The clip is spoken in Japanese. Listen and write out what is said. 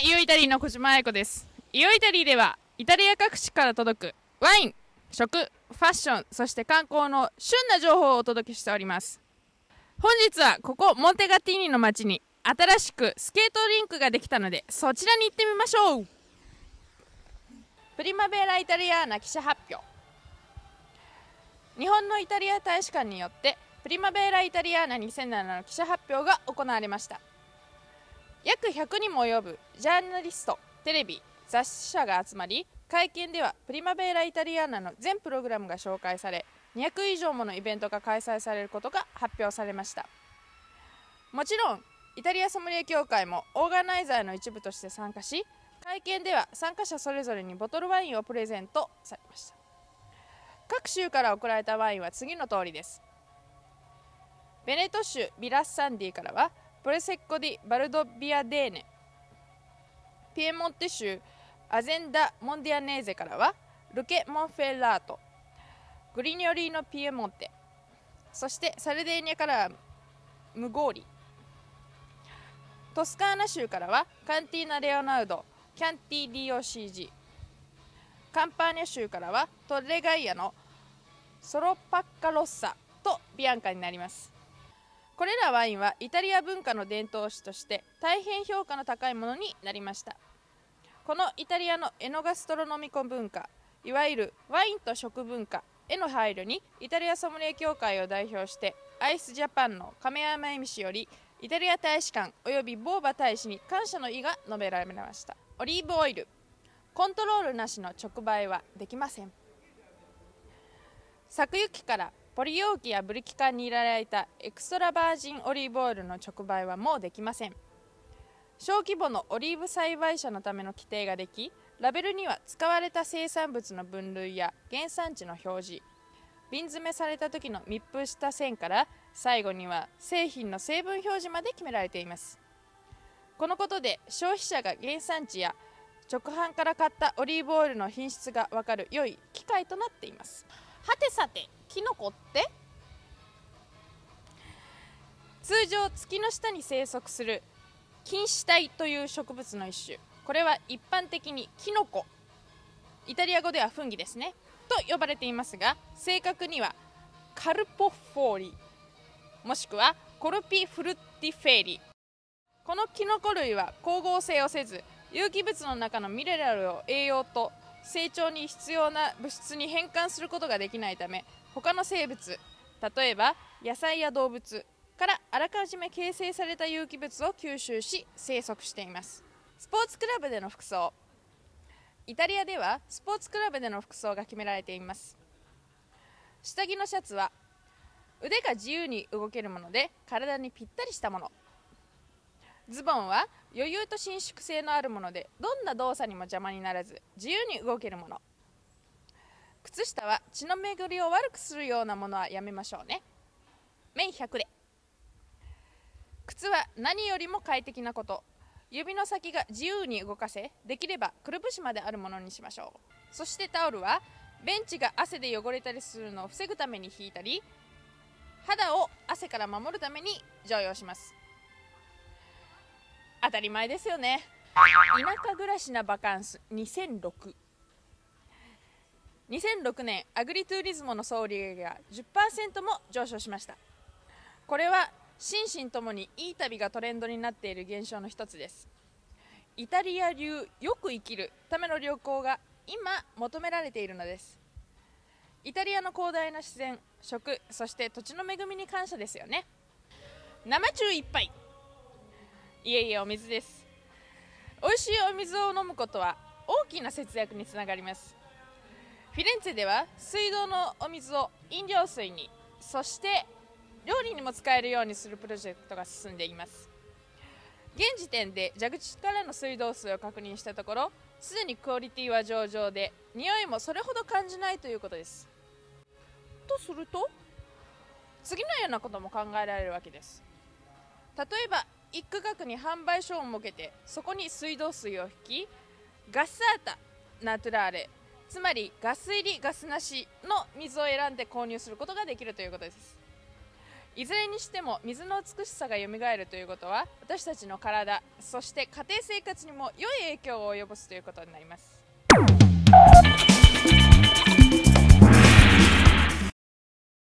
イオイタリーの小島愛子です。イオイタリーではイタリア各地から届くワイン食ファッションそして観光の旬な情報をお届けしております。本日はここモンテガティーニの街に新しくスケートリンクができたのでそちらに行ってみましょう。プリマベライタリアーナ記者発表。日本のイタリア大使館によってプリマベーライタリアーナ2007の記者発表が行われました。約100にも及ぶジャーナリストテレビ雑誌社が集まり会見ではプリマベーライタリアーナの全プログラムが紹介され200以上ものイベントが開催されることが発表されました。もちろんイタリアソムリエ協会もオーガナイザーの一部として参加し会見では参加者それぞれにボトルワインをプレゼントされました。各州から送られたワインは次の通りです。ベネト州ビラッサンディからはプレセッコ・ディ・バルドビアデーネピエモンテ州アゼンダ・モンディアネーゼからはルケ・モンフェラートグリニョリーノ・ピエモンテそしてサルデーニャからはムゴーリトスカーナ州からはカンティーナ・レオナルドキャンティ DOCG カンパーニャ州からはトレガイアのソロパッカロッサとビアンカになりますこれらワインはイタリア文化の伝統史として大変評価の高いものになりました。このイタリアのエノガストロノミコ文化いわゆるワインと食文化への配慮にイタリアソムリエ協会を代表してアイスジャパンの亀山恵美氏よりイタリア大使館及びボーバ大使に感謝の意が述べられました。オリーブオイルコントロールなしの直売はできません。作行からポリ容器やブリキ缶に入れられたエクストラバージンオリーブオイルの直売はもうできません。小規模のオリーブ栽培者のための規定ができラベルには使われた生産物の分類や原産地の表示瓶詰めされた時の密封した線から最後には製品の成分表示まで決められています。このことで消費者が原産地や直販から買ったオリーブオイルの品質が分かる良い機会となっています。はてさてキノコって？通常月の下に生息する菌糸体という植物の一種。これは一般的にキノコ。イタリア語ではフンギですね。と呼ばれていますが正確にはカルポフォーリ。もしくはコルピフルティフェーリ。このキノコ類は光合成をせず有機物の中のミネラルを栄養と成長に必要な物質に変換することができないため他の生物例えば野菜や動物からあらかじめ形成された有機物を吸収し生息しています。スポーツクラブでの服装。イタリアではスポーツクラブでの服装が決められています。下着のシャツは腕が自由に動けるもので体にぴったりしたもの。ズボンは余裕と伸縮性のあるものでどんな動作にも邪魔にならず自由に動けるもの。靴下は血の巡りを悪くするようなものはやめましょうね。面100で靴は何よりも快適なこと。指の先が自由に動かせできればくるぶしまであるものにしましょう。そしてタオルはベンチが汗で汚れたりするのを防ぐために引いたり肌を汗から守るために常用します。当たり前ですよね。田舎暮らしなバカンス。2006 2006年アグリトゥーリズモの総売上が10%も上昇しました。これは心身ともにいい旅がトレンドになっている現象の一つです。イタリア流よく生きるための旅行が今求められているのです。イタリアの広大な自然食そして土地の恵みに感謝ですよね。生中いっぱいいえいえお水です。美味しいお水を飲むことは大きな節約につながります。フィレンツェでは水道のお水を飲料水にそして料理にも使えるようにするプロジェクトが進んでいます。現時点で蛇口からの水道水を確認したところすでにクオリティは上々で匂いもそれほど感じないということです。とすると次のようなことも考えられるわけです。例えば一区画に販売所を設けてそこに水道水を引きガスアータナトゥラーレつまりガス入りガスなしの水を選んで購入することができるということです。いずれにしても水の美しさが蘇るということは私たちの体そして家庭生活にも良い影響を及ぼすということになります。